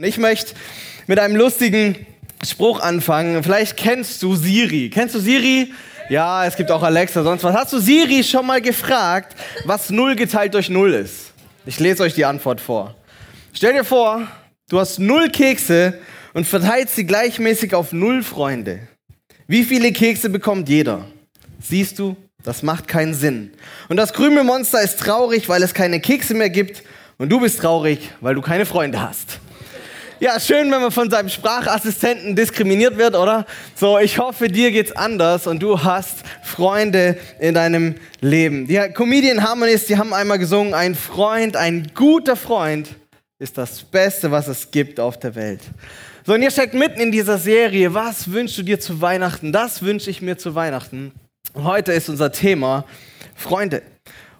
Ich möchte mit einem lustigen Spruch anfangen. Vielleicht kennst du Siri. Kennst du Siri? Ja, es gibt auch Alexa, sonst was. Hast du Siri schon mal gefragt, was 0 geteilt durch 0 ist? Ich lese euch die Antwort vor. Stell dir vor, du hast 0 Kekse und verteilst sie gleichmäßig auf 0 Freunde. Wie viele Kekse bekommt jeder? Siehst du, das macht keinen Sinn. Und das Krümelmonster ist traurig, weil es keine Kekse mehr gibt. Und du bist traurig, weil du keine Freunde hast. Ja, schön, wenn man von seinem Sprachassistenten diskriminiert wird, oder? So, ich hoffe, dir geht's anders und du hast Freunde in deinem Leben. Die Comedian Harmonies, die haben einmal gesungen, ein Freund, ein guter Freund ist das Beste, was es gibt auf der Welt. So, und ihr steckt mitten in dieser Serie. Was wünschst du dir zu Weihnachten? Das wünsche ich mir zu Weihnachten. Heute ist unser Thema Freunde.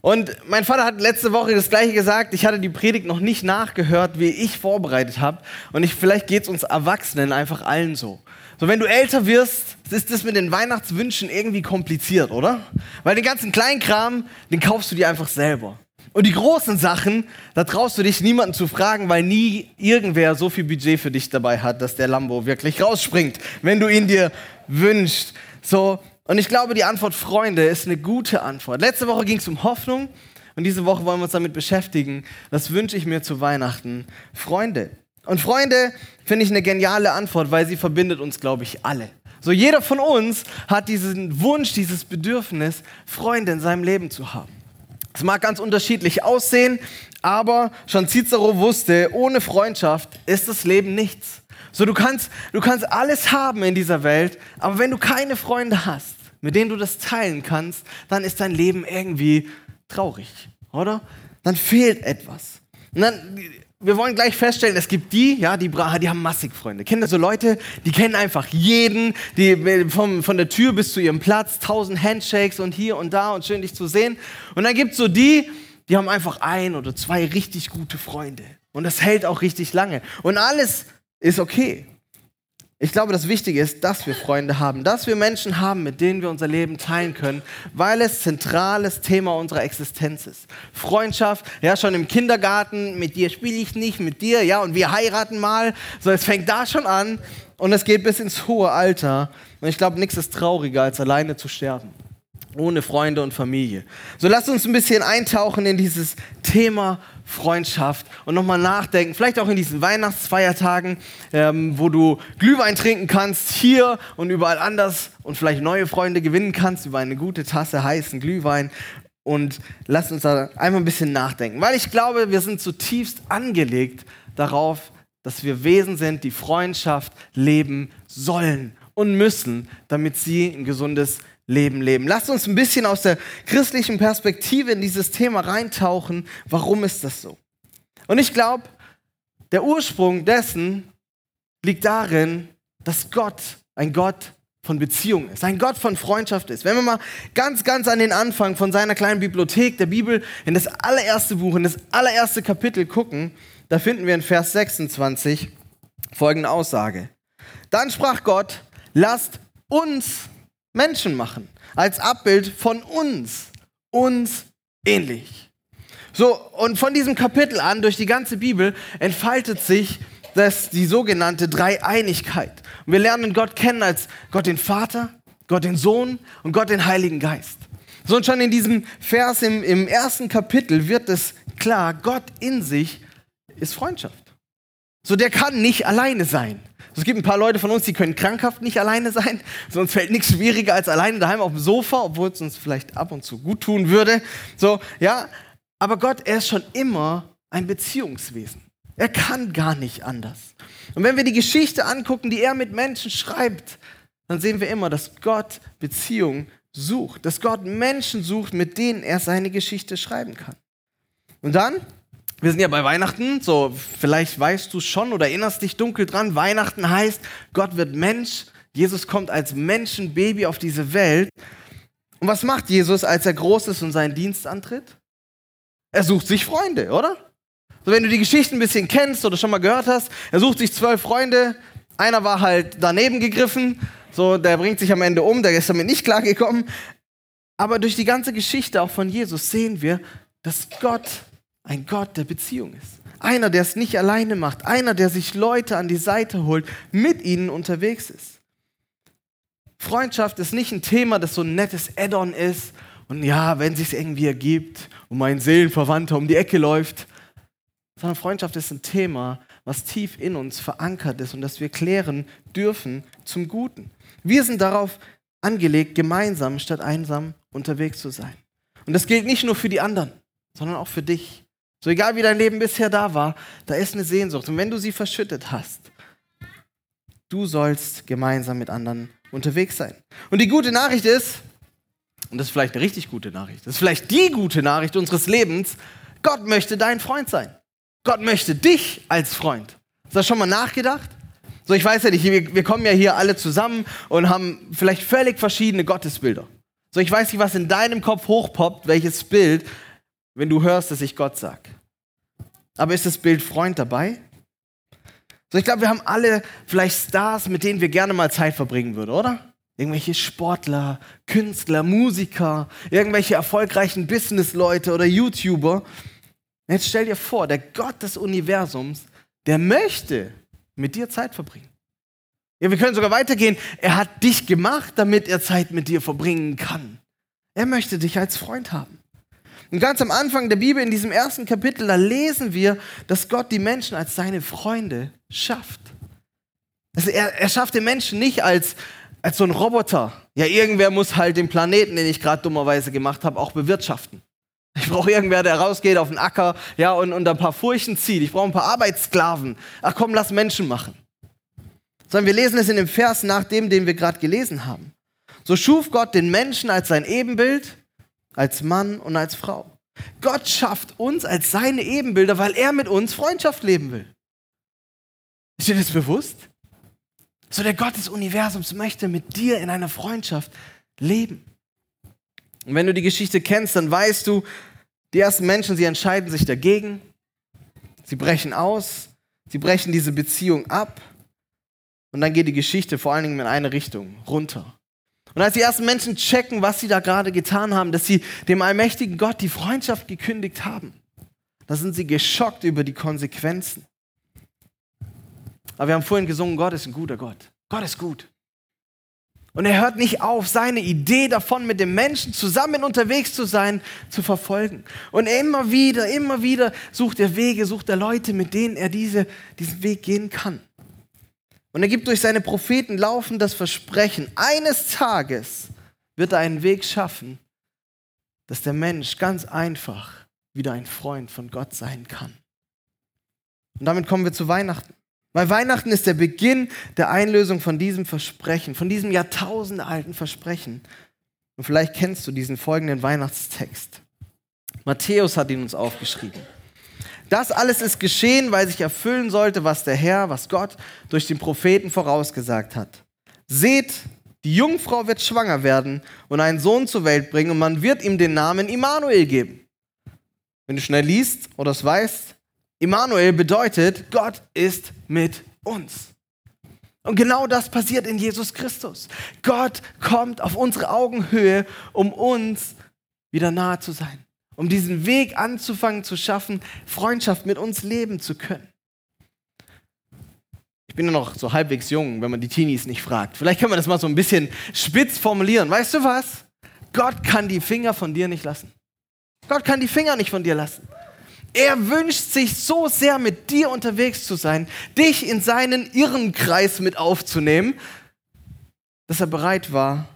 Und mein Vater hat letzte Woche das gleiche gesagt. Ich hatte die Predigt noch nicht nachgehört, wie ich vorbereitet habe. Und ich, vielleicht geht es uns Erwachsenen einfach allen so. So, wenn du älter wirst, ist das mit den Weihnachtswünschen irgendwie kompliziert, oder? Weil den ganzen Kleinkram, den kaufst du dir einfach selber. Und die großen Sachen, da traust du dich niemanden zu fragen, weil nie irgendwer so viel Budget für dich dabei hat, dass der Lambo wirklich rausspringt, wenn du ihn dir wünschst. So, und ich glaube, die Antwort Freunde ist eine gute Antwort. Letzte Woche ging es um Hoffnung und diese Woche wollen wir uns damit beschäftigen. Das wünsche ich mir zu Weihnachten. Freunde. Und Freunde finde ich eine geniale Antwort, weil sie verbindet uns, glaube ich, alle. So jeder von uns hat diesen Wunsch, dieses Bedürfnis, Freunde in seinem Leben zu haben. Es mag ganz unterschiedlich aussehen, aber schon Cicero wusste, ohne Freundschaft ist das Leben nichts. So du kannst, du kannst alles haben in dieser Welt, aber wenn du keine Freunde hast, mit denen du das teilen kannst, dann ist dein Leben irgendwie traurig, oder? Dann fehlt etwas. Und dann, wir wollen gleich feststellen, es gibt die, ja, die, die haben massig Freunde. Kennen so Leute, die kennen einfach jeden, die vom, von der Tür bis zu ihrem Platz, tausend Handshakes und hier und da und schön dich zu sehen. Und dann gibt es so die, die haben einfach ein oder zwei richtig gute Freunde. Und das hält auch richtig lange. Und alles ist okay. Ich glaube, das Wichtige ist, dass wir Freunde haben, dass wir Menschen haben, mit denen wir unser Leben teilen können, weil es zentrales Thema unserer Existenz ist. Freundschaft, ja, schon im Kindergarten, mit dir spiele ich nicht, mit dir, ja, und wir heiraten mal. So, es fängt da schon an und es geht bis ins hohe Alter. Und ich glaube, nichts ist trauriger, als alleine zu sterben. Ohne Freunde und Familie. So, lasst uns ein bisschen eintauchen in dieses Thema Freundschaft und nochmal nachdenken, vielleicht auch in diesen Weihnachtsfeiertagen, ähm, wo du Glühwein trinken kannst, hier und überall anders und vielleicht neue Freunde gewinnen kannst über eine gute Tasse heißen Glühwein. Und lass uns da einmal ein bisschen nachdenken, weil ich glaube, wir sind zutiefst angelegt darauf, dass wir Wesen sind, die Freundschaft leben sollen und müssen, damit sie ein gesundes Leben leben. Lasst uns ein bisschen aus der christlichen Perspektive in dieses Thema reintauchen. Warum ist das so? Und ich glaube, der Ursprung dessen liegt darin, dass Gott ein Gott von Beziehung ist, ein Gott von Freundschaft ist. Wenn wir mal ganz, ganz an den Anfang von seiner kleinen Bibliothek der Bibel in das allererste Buch, in das allererste Kapitel gucken, da finden wir in Vers 26 folgende Aussage. Dann sprach Gott, lasst uns Menschen machen, als Abbild von uns, uns ähnlich. So, und von diesem Kapitel an, durch die ganze Bibel, entfaltet sich das, die sogenannte Dreieinigkeit. Und wir lernen Gott kennen als Gott den Vater, Gott den Sohn und Gott den Heiligen Geist. So, und schon in diesem Vers im, im ersten Kapitel wird es klar, Gott in sich ist Freundschaft. So, der kann nicht alleine sein. Es gibt ein paar Leute von uns, die können krankhaft nicht alleine sein. Sonst fällt nichts schwieriger als alleine daheim auf dem Sofa, obwohl es uns vielleicht ab und zu gut tun würde. So, ja. Aber Gott, er ist schon immer ein Beziehungswesen. Er kann gar nicht anders. Und wenn wir die Geschichte angucken, die er mit Menschen schreibt, dann sehen wir immer, dass Gott Beziehung sucht, dass Gott Menschen sucht, mit denen er seine Geschichte schreiben kann. Und dann wir sind ja bei Weihnachten, so vielleicht weißt du schon oder erinnerst dich dunkel dran. Weihnachten heißt, Gott wird Mensch. Jesus kommt als Menschenbaby auf diese Welt. Und was macht Jesus, als er groß ist und seinen Dienst antritt? Er sucht sich Freunde, oder? So, wenn du die Geschichte ein bisschen kennst oder schon mal gehört hast, er sucht sich zwölf Freunde. Einer war halt daneben gegriffen, so der bringt sich am Ende um, der ist damit nicht klargekommen. Aber durch die ganze Geschichte auch von Jesus sehen wir, dass Gott ein Gott der Beziehung ist. Einer, der es nicht alleine macht. Einer, der sich Leute an die Seite holt, mit ihnen unterwegs ist. Freundschaft ist nicht ein Thema, das so ein nettes Add-on ist. Und ja, wenn sich irgendwie ergibt und mein Seelenverwandter um die Ecke läuft. Sondern Freundschaft ist ein Thema, was tief in uns verankert ist und das wir klären dürfen zum Guten. Wir sind darauf angelegt, gemeinsam statt einsam unterwegs zu sein. Und das gilt nicht nur für die anderen, sondern auch für dich. So egal wie dein Leben bisher da war, da ist eine Sehnsucht. Und wenn du sie verschüttet hast, du sollst gemeinsam mit anderen unterwegs sein. Und die gute Nachricht ist, und das ist vielleicht eine richtig gute Nachricht, das ist vielleicht die gute Nachricht unseres Lebens, Gott möchte dein Freund sein. Gott möchte dich als Freund. Hast du das schon mal nachgedacht? So, ich weiß ja nicht, wir, wir kommen ja hier alle zusammen und haben vielleicht völlig verschiedene Gottesbilder. So, ich weiß nicht, was in deinem Kopf hochpoppt, welches Bild, wenn du hörst, dass ich Gott sag. Aber ist das Bild Freund dabei? So, ich glaube, wir haben alle vielleicht Stars, mit denen wir gerne mal Zeit verbringen würden, oder? Irgendwelche Sportler, Künstler, Musiker, irgendwelche erfolgreichen Businessleute oder YouTuber. Jetzt stell dir vor, der Gott des Universums, der möchte mit dir Zeit verbringen. Ja, wir können sogar weitergehen. Er hat dich gemacht, damit er Zeit mit dir verbringen kann. Er möchte dich als Freund haben. Und ganz am Anfang der Bibel, in diesem ersten Kapitel, da lesen wir, dass Gott die Menschen als seine Freunde schafft. Also er, er schafft den Menschen nicht als, als so ein Roboter. Ja, irgendwer muss halt den Planeten, den ich gerade dummerweise gemacht habe, auch bewirtschaften. Ich brauche irgendwer, der rausgeht auf den Acker ja, und, und ein paar Furchen zieht. Ich brauche ein paar Arbeitssklaven. Ach komm, lass Menschen machen. Sondern wir lesen es in dem Vers nach dem, den wir gerade gelesen haben. So schuf Gott den Menschen als sein Ebenbild, als Mann und als Frau. Gott schafft uns als seine Ebenbilder, weil er mit uns Freundschaft leben will. Ist dir das bewusst? So der Gott des Universums möchte mit dir in einer Freundschaft leben. Und wenn du die Geschichte kennst, dann weißt du, die ersten Menschen, sie entscheiden sich dagegen. Sie brechen aus. Sie brechen diese Beziehung ab. Und dann geht die Geschichte vor allen Dingen in eine Richtung, runter. Und als die ersten Menschen checken, was sie da gerade getan haben, dass sie dem allmächtigen Gott die Freundschaft gekündigt haben, da sind sie geschockt über die Konsequenzen. Aber wir haben vorhin gesungen, Gott ist ein guter Gott. Gott ist gut. Und er hört nicht auf, seine Idee davon, mit dem Menschen zusammen unterwegs zu sein, zu verfolgen. Und immer wieder, immer wieder sucht er Wege, sucht er Leute, mit denen er diese, diesen Weg gehen kann. Und er gibt durch seine Propheten laufend das Versprechen, eines Tages wird er einen Weg schaffen, dass der Mensch ganz einfach wieder ein Freund von Gott sein kann. Und damit kommen wir zu Weihnachten. Weil Weihnachten ist der Beginn der Einlösung von diesem Versprechen, von diesem jahrtausendealten Versprechen. Und vielleicht kennst du diesen folgenden Weihnachtstext. Matthäus hat ihn uns aufgeschrieben. Das alles ist geschehen, weil sich erfüllen sollte, was der Herr, was Gott durch den Propheten vorausgesagt hat. Seht, die Jungfrau wird schwanger werden und einen Sohn zur Welt bringen und man wird ihm den Namen Immanuel geben. Wenn du schnell liest oder es weißt, Immanuel bedeutet, Gott ist mit uns. Und genau das passiert in Jesus Christus. Gott kommt auf unsere Augenhöhe, um uns wieder nahe zu sein, um diesen Weg anzufangen zu schaffen, Freundschaft mit uns leben zu können. Ich bin ja noch so halbwegs jung, wenn man die Teenies nicht fragt. Vielleicht kann man das mal so ein bisschen spitz formulieren. Weißt du was? Gott kann die Finger von dir nicht lassen. Gott kann die Finger nicht von dir lassen. Er wünscht sich so sehr, mit dir unterwegs zu sein, dich in seinen Irrenkreis mit aufzunehmen, dass er bereit war,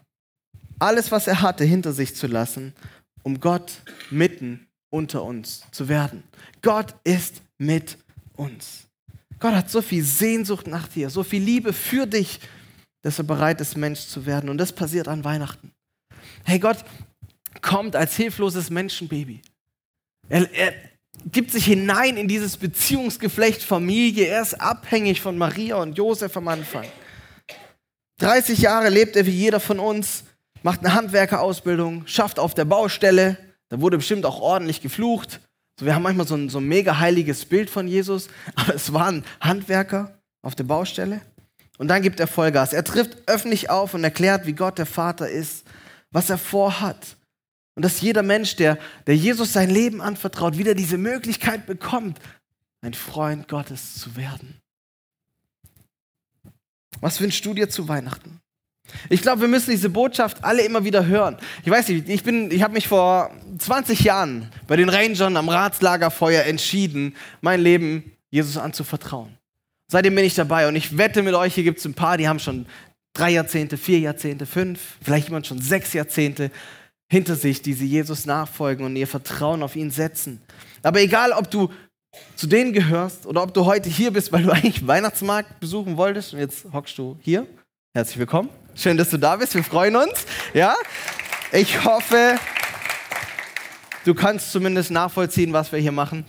alles, was er hatte, hinter sich zu lassen, um Gott mitten unter uns zu werden. Gott ist mit uns. Gott hat so viel Sehnsucht nach dir, so viel Liebe für dich, dass er bereit ist, Mensch zu werden. Und das passiert an Weihnachten. Hey, Gott kommt als hilfloses Menschenbaby. Er, er, gibt sich hinein in dieses Beziehungsgeflecht Familie. Er ist abhängig von Maria und Josef am Anfang. 30 Jahre lebt er wie jeder von uns, macht eine Handwerkerausbildung, schafft auf der Baustelle. Da wurde bestimmt auch ordentlich geflucht. So, wir haben manchmal so ein, so ein mega heiliges Bild von Jesus, aber es war ein Handwerker auf der Baustelle. Und dann gibt er Vollgas. Er trifft öffentlich auf und erklärt, wie Gott der Vater ist, was er vorhat Und dass jeder Mensch, der, der Jesus sein Leben anvertraut, wieder diese Möglichkeit bekommt, ein Freund Gottes zu werden. Was wünschst du dir zu Weihnachten? Ich glaube, wir müssen diese Botschaft alle immer wieder hören. Ich weiß nicht, ich, ich habe mich vor 20 Jahren bei den Rangern am Ratslagerfeuer entschieden, mein Leben Jesus anzuvertrauen. Seitdem bin ich dabei und ich wette mit euch, hier gibt es ein paar, die haben schon drei Jahrzehnte, vier Jahrzehnte, fünf, vielleicht jemand schon sechs Jahrzehnte hinter sich, die sie Jesus nachfolgen und ihr Vertrauen auf ihn setzen. Aber egal, ob du zu denen gehörst oder ob du heute hier bist, weil du eigentlich Weihnachtsmarkt besuchen wolltest und jetzt hockst du hier. Herzlich willkommen. Schön, dass du da bist. Wir freuen uns. Ja? Ich hoffe, du kannst zumindest nachvollziehen, was wir hier machen.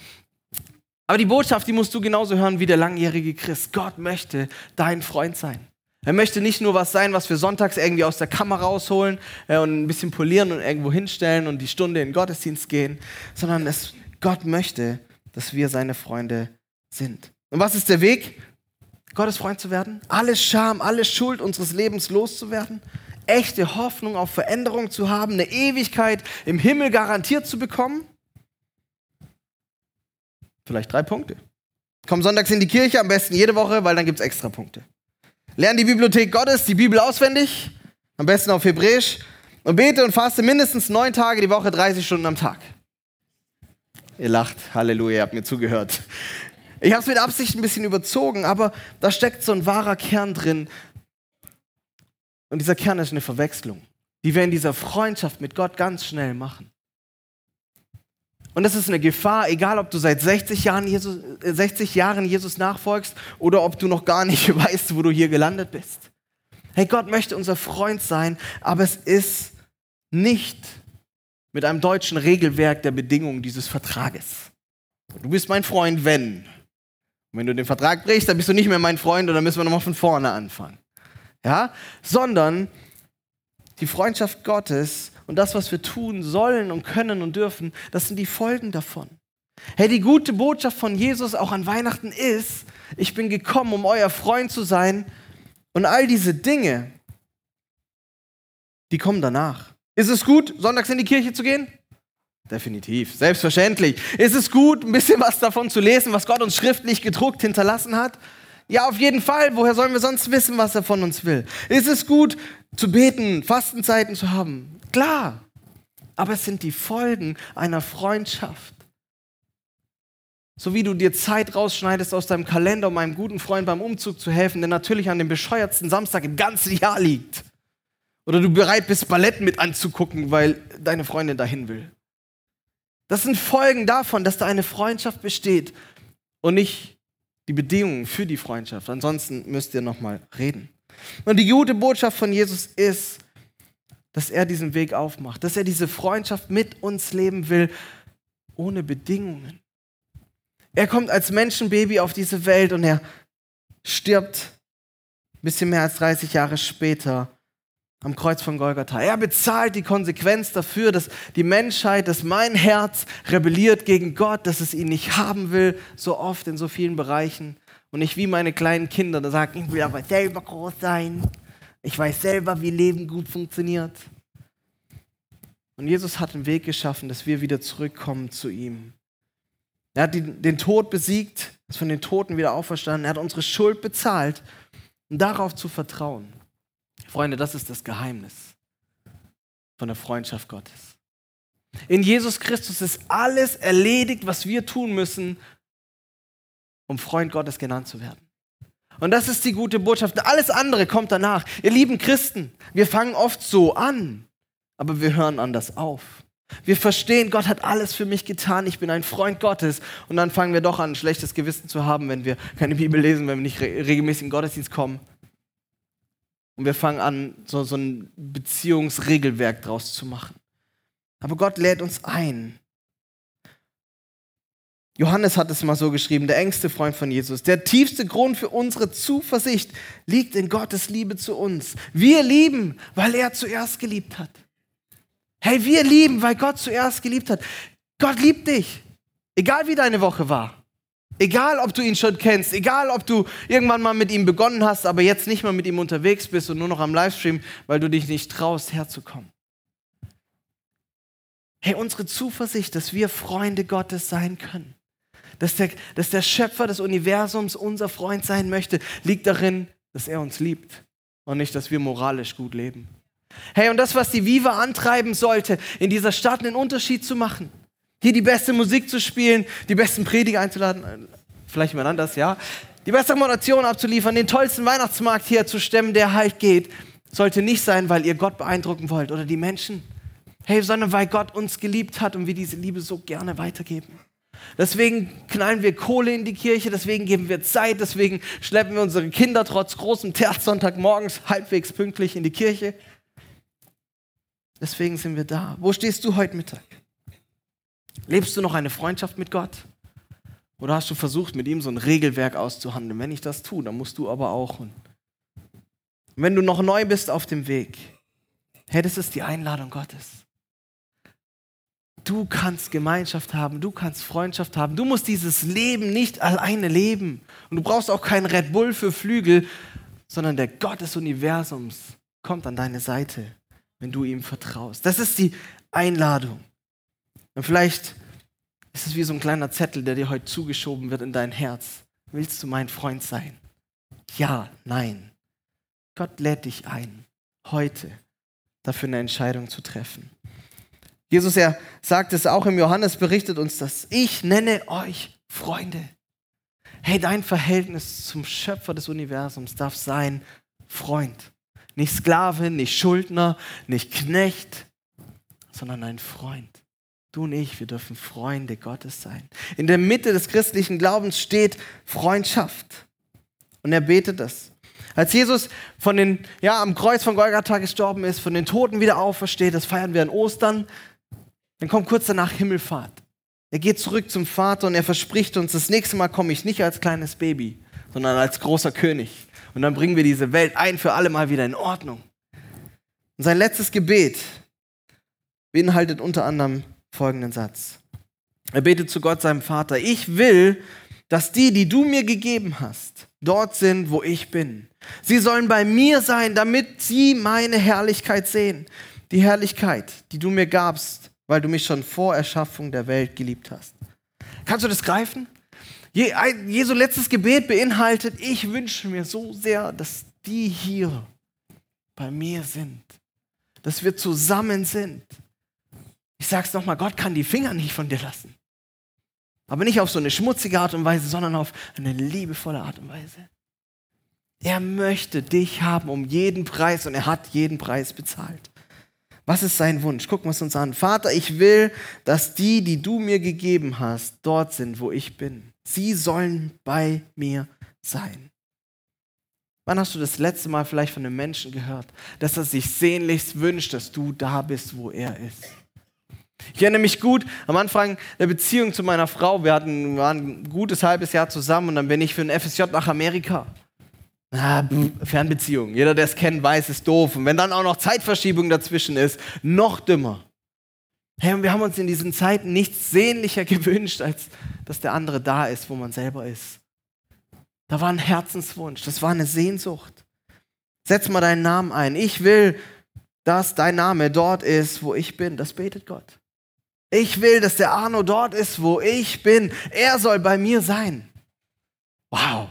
Aber die Botschaft, die musst du genauso hören wie der langjährige Christ. Gott möchte dein Freund sein. Er möchte nicht nur was sein, was wir sonntags irgendwie aus der Kammer rausholen äh, und ein bisschen polieren und irgendwo hinstellen und die Stunde in den Gottesdienst gehen, sondern es, Gott möchte, dass wir seine Freunde sind. Und was ist der Weg, Gottes Freund zu werden? Alle Scham, alle Schuld unseres Lebens loszuwerden? Echte Hoffnung auf Veränderung zu haben, eine Ewigkeit im Himmel garantiert zu bekommen? Vielleicht drei Punkte. Komm sonntags in die Kirche, am besten jede Woche, weil dann gibt es extra Punkte. Lern die Bibliothek Gottes, die Bibel auswendig, am besten auf Hebräisch, und bete und faste mindestens neun Tage die Woche, 30 Stunden am Tag. Ihr lacht, Halleluja, ihr habt mir zugehört. Ich habe es mit Absicht ein bisschen überzogen, aber da steckt so ein wahrer Kern drin. Und dieser Kern ist eine Verwechslung, die wir in dieser Freundschaft mit Gott ganz schnell machen. Und das ist eine Gefahr, egal ob du seit 60 Jahren, Jesus, 60 äh, Jahren Jesus nachfolgst oder ob du noch gar nicht weißt, wo du hier gelandet bist. Hey, Gott möchte unser Freund sein, aber es ist nicht mit einem deutschen Regelwerk der Bedingungen dieses Vertrages. Du bist mein Freund, wenn. Und wenn du den Vertrag brichst, dann bist du nicht mehr mein Freund und dann müssen wir nochmal von vorne anfangen. Ja? Sondern die Freundschaft Gottes und das, was wir tun sollen und können und dürfen, das sind die Folgen davon. Hey, die gute Botschaft von Jesus auch an Weihnachten ist, ich bin gekommen, um euer Freund zu sein und all diese Dinge, die kommen danach. Ist es gut, sonntags in die Kirche zu gehen? Definitiv, selbstverständlich. Ist es gut, ein bisschen was davon zu lesen, was Gott uns schriftlich gedruckt hinterlassen hat? Ja, auf jeden Fall. Woher sollen wir sonst wissen, was er von uns will? Ist es gut, zu beten, Fastenzeiten zu haben? Klar. Aber es sind die Folgen einer Freundschaft. So wie du dir Zeit rausschneidest aus deinem Kalender, um einem guten Freund beim Umzug zu helfen, der natürlich an dem bescheuertsten Samstag im ganzen Jahr liegt. Oder du bereit bist, Ballett mit anzugucken, weil deine Freundin dahin will. Das sind Folgen davon, dass da eine Freundschaft besteht und nicht die Bedingungen für die Freundschaft. Ansonsten müsst ihr nochmal reden. Und die gute Botschaft von Jesus ist, dass er diesen Weg aufmacht, dass er diese Freundschaft mit uns leben will, ohne Bedingungen. Er kommt als Menschenbaby auf diese Welt und er stirbt ein bisschen mehr als 30 Jahre später am Kreuz von Golgatha. Er bezahlt die Konsequenz dafür, dass die Menschheit, dass mein Herz rebelliert gegen Gott, dass es ihn nicht haben will, so oft in so vielen Bereichen. Und ich wie meine kleinen Kinder, da sagen, ich will aber selber groß sein. Ich weiß selber, wie Leben gut funktioniert. Und Jesus hat einen Weg geschaffen, dass wir wieder zurückkommen zu ihm. Er hat den Tod besiegt, ist von den Toten wieder auferstanden. Er hat unsere Schuld bezahlt, um darauf zu vertrauen. Freunde, das ist das Geheimnis von der Freundschaft Gottes. In Jesus Christus ist alles erledigt, was wir tun müssen, um Freund Gottes genannt zu werden. Und das ist die gute Botschaft. Alles andere kommt danach. Ihr lieben Christen, wir fangen oft so an, aber wir hören anders auf. Wir verstehen, Gott hat alles für mich getan, ich bin ein Freund Gottes. Und dann fangen wir doch an, ein schlechtes Gewissen zu haben, wenn wir keine Bibel lesen, wenn wir nicht regelmäßig in Gottesdienst kommen. Und wir fangen an, so, so ein Beziehungsregelwerk draus zu machen. Aber Gott lädt uns ein. Johannes hat es mal so geschrieben, der engste Freund von Jesus. Der tiefste Grund für unsere Zuversicht liegt in Gottes Liebe zu uns. Wir lieben, weil er zuerst geliebt hat. Hey, wir lieben, weil Gott zuerst geliebt hat. Gott liebt dich. Egal wie deine Woche war. Egal, ob du ihn schon kennst, egal, ob du irgendwann mal mit ihm begonnen hast, aber jetzt nicht mehr mit ihm unterwegs bist und nur noch am Livestream, weil du dich nicht traust, herzukommen. Hey, unsere Zuversicht, dass wir Freunde Gottes sein können, dass der, dass der Schöpfer des Universums unser Freund sein möchte, liegt darin, dass er uns liebt und nicht, dass wir moralisch gut leben. Hey, und das, was die Viva antreiben sollte, in dieser Stadt einen Unterschied zu machen, hier die beste Musik zu spielen, die besten Prediger einzuladen, äh, vielleicht jemand anders, ja, die beste Moderation abzuliefern, den tollsten Weihnachtsmarkt hier zu stemmen, der halt geht, sollte nicht sein, weil ihr Gott beeindrucken wollt oder die Menschen, hey, sondern weil Gott uns geliebt hat und wir diese Liebe so gerne weitergeben. Deswegen knallen wir Kohle in die Kirche, deswegen geben wir Zeit, deswegen schleppen wir unsere Kinder trotz großem Terz morgens halbwegs pünktlich in die Kirche. Deswegen sind wir da. Wo stehst du heute Mittag? Lebst du noch eine Freundschaft mit Gott? Oder hast du versucht, mit ihm so ein Regelwerk auszuhandeln? Wenn ich das tue, dann musst du aber auch. Und wenn du noch neu bist auf dem Weg, hey, das ist die Einladung Gottes. Du kannst Gemeinschaft haben, du kannst Freundschaft haben. Du musst dieses Leben nicht alleine leben. Und du brauchst auch keinen Red Bull für Flügel, sondern der Gott des Universums kommt an deine Seite wenn du ihm vertraust. Das ist die Einladung. Und vielleicht ist es wie so ein kleiner Zettel, der dir heute zugeschoben wird in dein Herz. Willst du mein Freund sein? Ja, nein. Gott lädt dich ein, heute dafür eine Entscheidung zu treffen. Jesus, er sagt es auch im Johannes, berichtet uns das. Ich nenne euch Freunde. Hey, dein Verhältnis zum Schöpfer des Universums darf sein Freund. Nicht Sklave, nicht Schuldner, nicht Knecht, sondern ein Freund. Du und ich, wir dürfen Freunde Gottes sein. In der Mitte des christlichen Glaubens steht Freundschaft. Und er betet das. Als Jesus von den, ja, am Kreuz von Golgatha gestorben ist, von den Toten wieder aufersteht, das feiern wir an Ostern, dann kommt kurz danach Himmelfahrt. Er geht zurück zum Vater und er verspricht uns, das nächste Mal komme ich nicht als kleines Baby, sondern als großer König. Und dann bringen wir diese Welt ein für alle Mal wieder in Ordnung. Und sein letztes Gebet beinhaltet unter anderem folgenden Satz. Er betet zu Gott, seinem Vater, ich will, dass die, die du mir gegeben hast, dort sind, wo ich bin. Sie sollen bei mir sein, damit sie meine Herrlichkeit sehen. Die Herrlichkeit, die du mir gabst, weil du mich schon vor Erschaffung der Welt geliebt hast. Kannst du das greifen? Jesu letztes Gebet beinhaltet, ich wünsche mir so sehr, dass die hier bei mir sind, dass wir zusammen sind. Ich sage es nochmal, Gott kann die Finger nicht von dir lassen. Aber nicht auf so eine schmutzige Art und Weise, sondern auf eine liebevolle Art und Weise. Er möchte dich haben um jeden Preis und er hat jeden Preis bezahlt. Was ist sein Wunsch? Gucken wir es uns an. Vater, ich will, dass die, die du mir gegeben hast, dort sind, wo ich bin. Sie sollen bei mir sein. Wann hast du das letzte Mal vielleicht von einem Menschen gehört, dass er sich sehnlichst wünscht, dass du da bist, wo er ist? Ich erinnere mich gut am Anfang der Beziehung zu meiner Frau. Wir hatten, waren ein gutes halbes Jahr zusammen und dann bin ich für ein FSJ nach Amerika. Ah, Fernbeziehung. Jeder, der es kennt, weiß, ist doof. Und wenn dann auch noch Zeitverschiebung dazwischen ist, noch dümmer. Hey, und wir haben uns in diesen Zeiten nichts sehnlicher gewünscht, als dass der andere da ist, wo man selber ist. Da war ein Herzenswunsch, das war eine Sehnsucht. Setz mal deinen Namen ein. Ich will, dass dein Name dort ist, wo ich bin. Das betet Gott. Ich will, dass der Arno dort ist, wo ich bin. Er soll bei mir sein. Wow.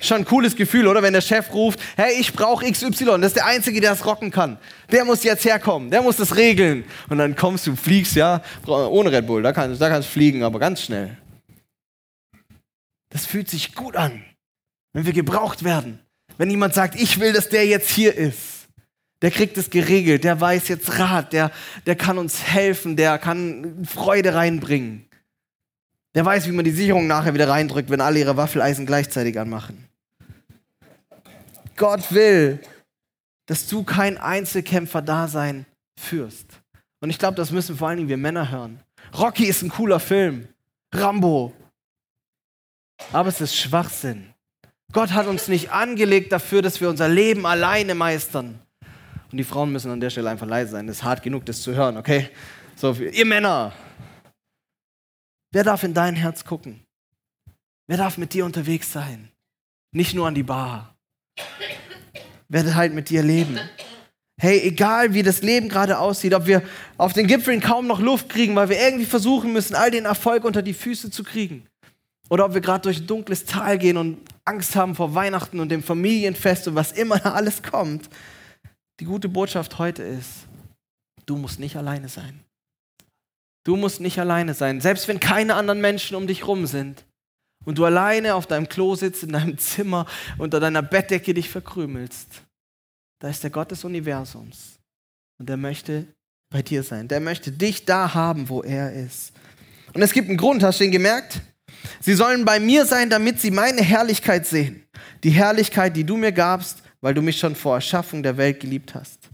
Schon ein cooles Gefühl, oder? Wenn der Chef ruft, hey, ich brauche XY, das ist der Einzige, der das rocken kann. Der muss jetzt herkommen, der muss das regeln. Und dann kommst du, fliegst, ja, ohne Red Bull, da kannst, da kannst du fliegen, aber ganz schnell. Das fühlt sich gut an, wenn wir gebraucht werden. Wenn jemand sagt, ich will, dass der jetzt hier ist. Der kriegt es geregelt, der weiß jetzt Rat, der, der kann uns helfen, der kann Freude reinbringen. Der weiß, wie man die Sicherung nachher wieder reindrückt, wenn alle ihre Waffeleisen gleichzeitig anmachen. Gott will, dass du kein Einzelkämpfer-Dasein führst. Und ich glaube, das müssen vor allen Dingen wir Männer hören. Rocky ist ein cooler Film. Rambo. Aber es ist Schwachsinn. Gott hat uns nicht angelegt dafür, dass wir unser Leben alleine meistern. Und die Frauen müssen an der Stelle einfach leise sein. Es ist hart genug, das zu hören, okay? So, ihr Männer. Wer darf in dein Herz gucken? Wer darf mit dir unterwegs sein? Nicht nur an die Bar werde halt mit dir leben. Hey, egal wie das Leben gerade aussieht, ob wir auf den Gipfeln kaum noch Luft kriegen, weil wir irgendwie versuchen müssen, all den Erfolg unter die Füße zu kriegen. Oder ob wir gerade durch ein dunkles Tal gehen und Angst haben vor Weihnachten und dem Familienfest und was immer da alles kommt. Die gute Botschaft heute ist, du musst nicht alleine sein. Du musst nicht alleine sein, selbst wenn keine anderen Menschen um dich rum sind und du alleine auf deinem Klo sitzt, in deinem Zimmer, unter deiner Bettdecke dich verkrümelst. Da ist der Gott des Universums und der möchte bei dir sein. Der möchte dich da haben, wo er ist. Und es gibt einen Grund, hast du ihn gemerkt? Sie sollen bei mir sein, damit sie meine Herrlichkeit sehen. Die Herrlichkeit, die du mir gabst, weil du mich schon vor Erschaffung der Welt geliebt hast.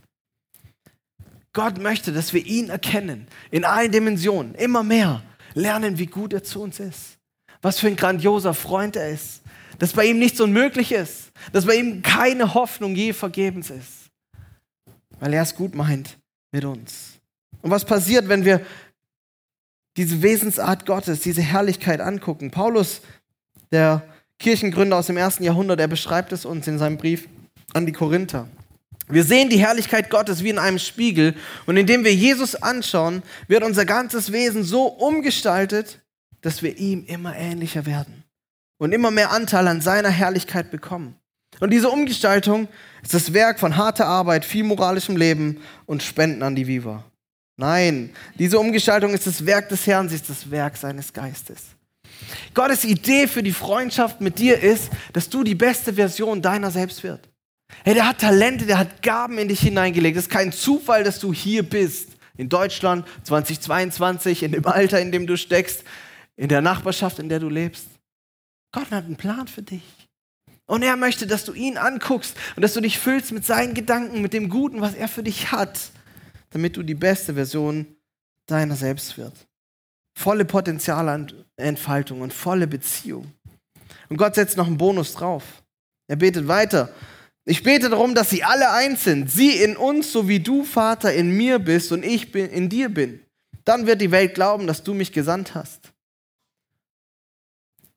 Gott möchte, dass wir ihn erkennen, in allen Dimensionen, immer mehr lernen, wie gut er zu uns ist. Was für ein grandioser Freund er ist. Dass bei ihm nichts unmöglich ist. Dass bei ihm keine Hoffnung je vergebens ist. Weil er es gut meint mit uns. Und was passiert, wenn wir diese Wesensart Gottes, diese Herrlichkeit angucken? Paulus, der Kirchengründer aus dem ersten Jahrhundert, er beschreibt es uns in seinem Brief an die Korinther. Wir sehen die Herrlichkeit Gottes wie in einem Spiegel und indem wir Jesus anschauen, wird unser ganzes Wesen so umgestaltet, dass wir ihm immer ähnlicher werden und immer mehr Anteil an seiner Herrlichkeit bekommen. Und diese Umgestaltung ist das Werk von harter Arbeit, viel moralischem Leben und Spenden an die Viva. Nein, diese Umgestaltung ist das Werk des Herrn, sie ist das Werk seines Geistes. Gottes Idee für die Freundschaft mit dir ist, dass du die beste Version deiner selbst wirst. Hey, der hat Talente, der hat Gaben in dich hineingelegt. Es ist kein Zufall, dass du hier bist. In Deutschland 2022, in dem Alter, in dem du steckst, in der Nachbarschaft, in der du lebst. Gott hat einen Plan für dich. Und er möchte, dass du ihn anguckst und dass du dich füllst mit seinen Gedanken, mit dem Guten, was er für dich hat, damit du die beste Version deiner selbst wirst. Volle Potenzialentfaltung und volle Beziehung. Und Gott setzt noch einen Bonus drauf. Er betet weiter. Ich bete darum, dass sie alle eins sind. Sie in uns, so wie du, Vater, in mir bist und ich bin, in dir bin. Dann wird die Welt glauben, dass du mich gesandt hast.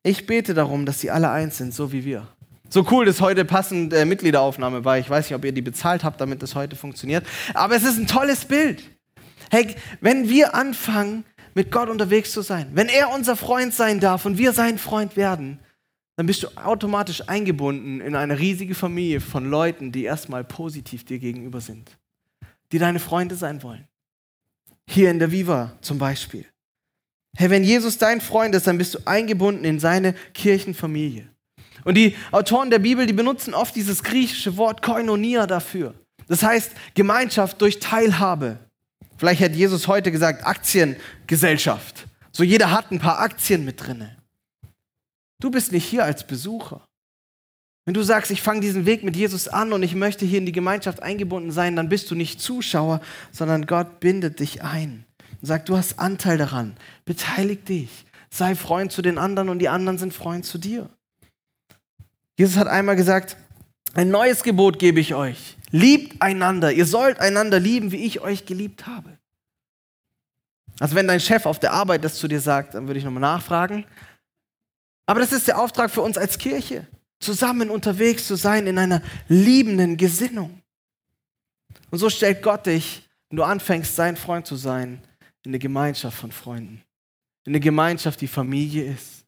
Ich bete darum, dass sie alle eins sind, so wie wir. So cool, dass heute passend äh, Mitgliederaufnahme war. Ich weiß nicht, ob ihr die bezahlt habt, damit das heute funktioniert. Aber es ist ein tolles Bild. Hey, wenn wir anfangen, mit Gott unterwegs zu sein, wenn er unser Freund sein darf und wir sein Freund werden, dann bist du automatisch eingebunden in eine riesige Familie von Leuten, die erstmal positiv dir gegenüber sind, die deine Freunde sein wollen. Hier in der Viva zum Beispiel. Hey, wenn Jesus dein Freund ist, dann bist du eingebunden in seine Kirchenfamilie. Und die Autoren der Bibel, die benutzen oft dieses griechische Wort Koinonia dafür. Das heißt Gemeinschaft durch Teilhabe. Vielleicht hätte Jesus heute gesagt Aktiengesellschaft. So jeder hat ein paar Aktien mit drinne. Du bist nicht hier als Besucher. Wenn du sagst, ich fange diesen Weg mit Jesus an und ich möchte hier in die Gemeinschaft eingebunden sein, dann bist du nicht Zuschauer, sondern Gott bindet dich ein und sagt, du hast Anteil daran, beteilig dich, sei Freund zu den anderen und die anderen sind Freund zu dir. Jesus hat einmal gesagt, ein neues Gebot gebe ich euch. Liebt einander. Ihr sollt einander lieben, wie ich euch geliebt habe. Also wenn dein Chef auf der Arbeit das zu dir sagt, dann würde ich nochmal nachfragen. Aber das ist der Auftrag für uns als Kirche, zusammen unterwegs zu sein in einer liebenden Gesinnung. Und so stellt Gott dich, wenn du anfängst, sein Freund zu sein, in eine Gemeinschaft von Freunden. In eine Gemeinschaft, die Familie ist.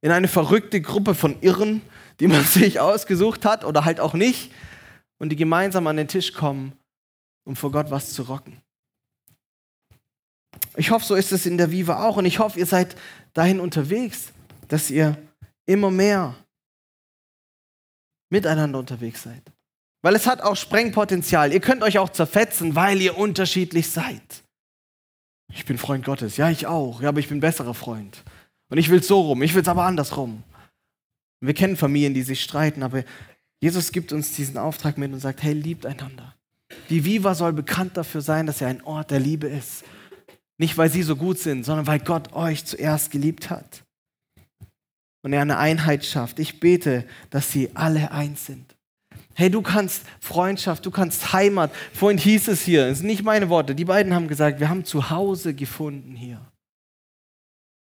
In eine verrückte Gruppe von Irren, die man sich ausgesucht hat oder halt auch nicht. Und die gemeinsam an den Tisch kommen, um vor Gott was zu rocken. Ich hoffe, so ist es in der Viva auch. Und ich hoffe, ihr seid dahin unterwegs dass ihr immer mehr miteinander unterwegs seid. Weil es hat auch Sprengpotenzial. Ihr könnt euch auch zerfetzen, weil ihr unterschiedlich seid. Ich bin Freund Gottes. Ja, ich auch. Ja, aber ich bin besserer Freund. Und ich will es so rum. Ich will es aber andersrum. Wir kennen Familien, die sich streiten, aber Jesus gibt uns diesen Auftrag mit und sagt, hey, liebt einander. Die Viva soll bekannt dafür sein, dass er ein Ort der Liebe ist. Nicht, weil sie so gut sind, sondern weil Gott euch zuerst geliebt hat und er eine Einheit schafft. Ich bete, dass sie alle eins sind. Hey, du kannst Freundschaft, du kannst Heimat. Vorhin hieß es hier, das sind nicht meine Worte, die beiden haben gesagt, wir haben zu Hause gefunden hier.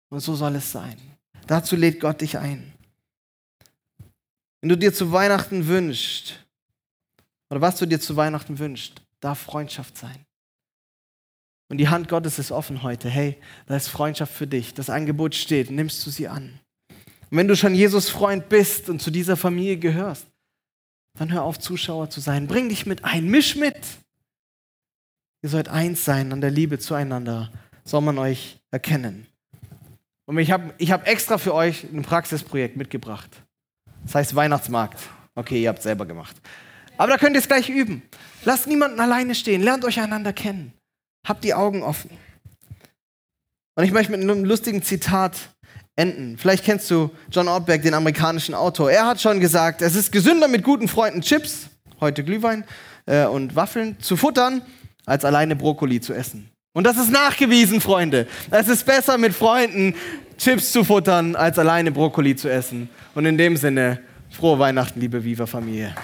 Und so soll es sein. Dazu lädt Gott dich ein. Wenn du dir zu Weihnachten wünschst, oder was du dir zu Weihnachten wünschst, darf Freundschaft sein. Und die Hand Gottes ist offen heute. Hey, da ist Freundschaft für dich. Das Angebot steht. Nimmst du sie an? Und wenn du schon Jesus Freund bist und zu dieser Familie gehörst, dann hör auf, Zuschauer zu sein. Bring dich mit ein. Misch mit. Ihr sollt eins sein an der Liebe zueinander. Soll man euch erkennen. Und ich habe ich hab extra für euch ein Praxisprojekt mitgebracht. Das heißt Weihnachtsmarkt. Okay, ihr habt es selber gemacht. Aber da könnt ihr es gleich üben. Lasst niemanden alleine stehen. Lernt euch einander kennen. Habt die Augen offen. Und ich möchte mit einem lustigen Zitat enden. Vielleicht kennst du John Ortberg, den amerikanischen Autor. Er hat schon gesagt, es ist gesünder mit guten Freunden Chips, heute Glühwein äh, und Waffeln zu futtern, als alleine Brokkoli zu essen. Und das ist nachgewiesen, Freunde. Es ist besser mit Freunden Chips zu futtern, als alleine Brokkoli zu essen. Und in dem Sinne, frohe Weihnachten, liebe Viva-Familie.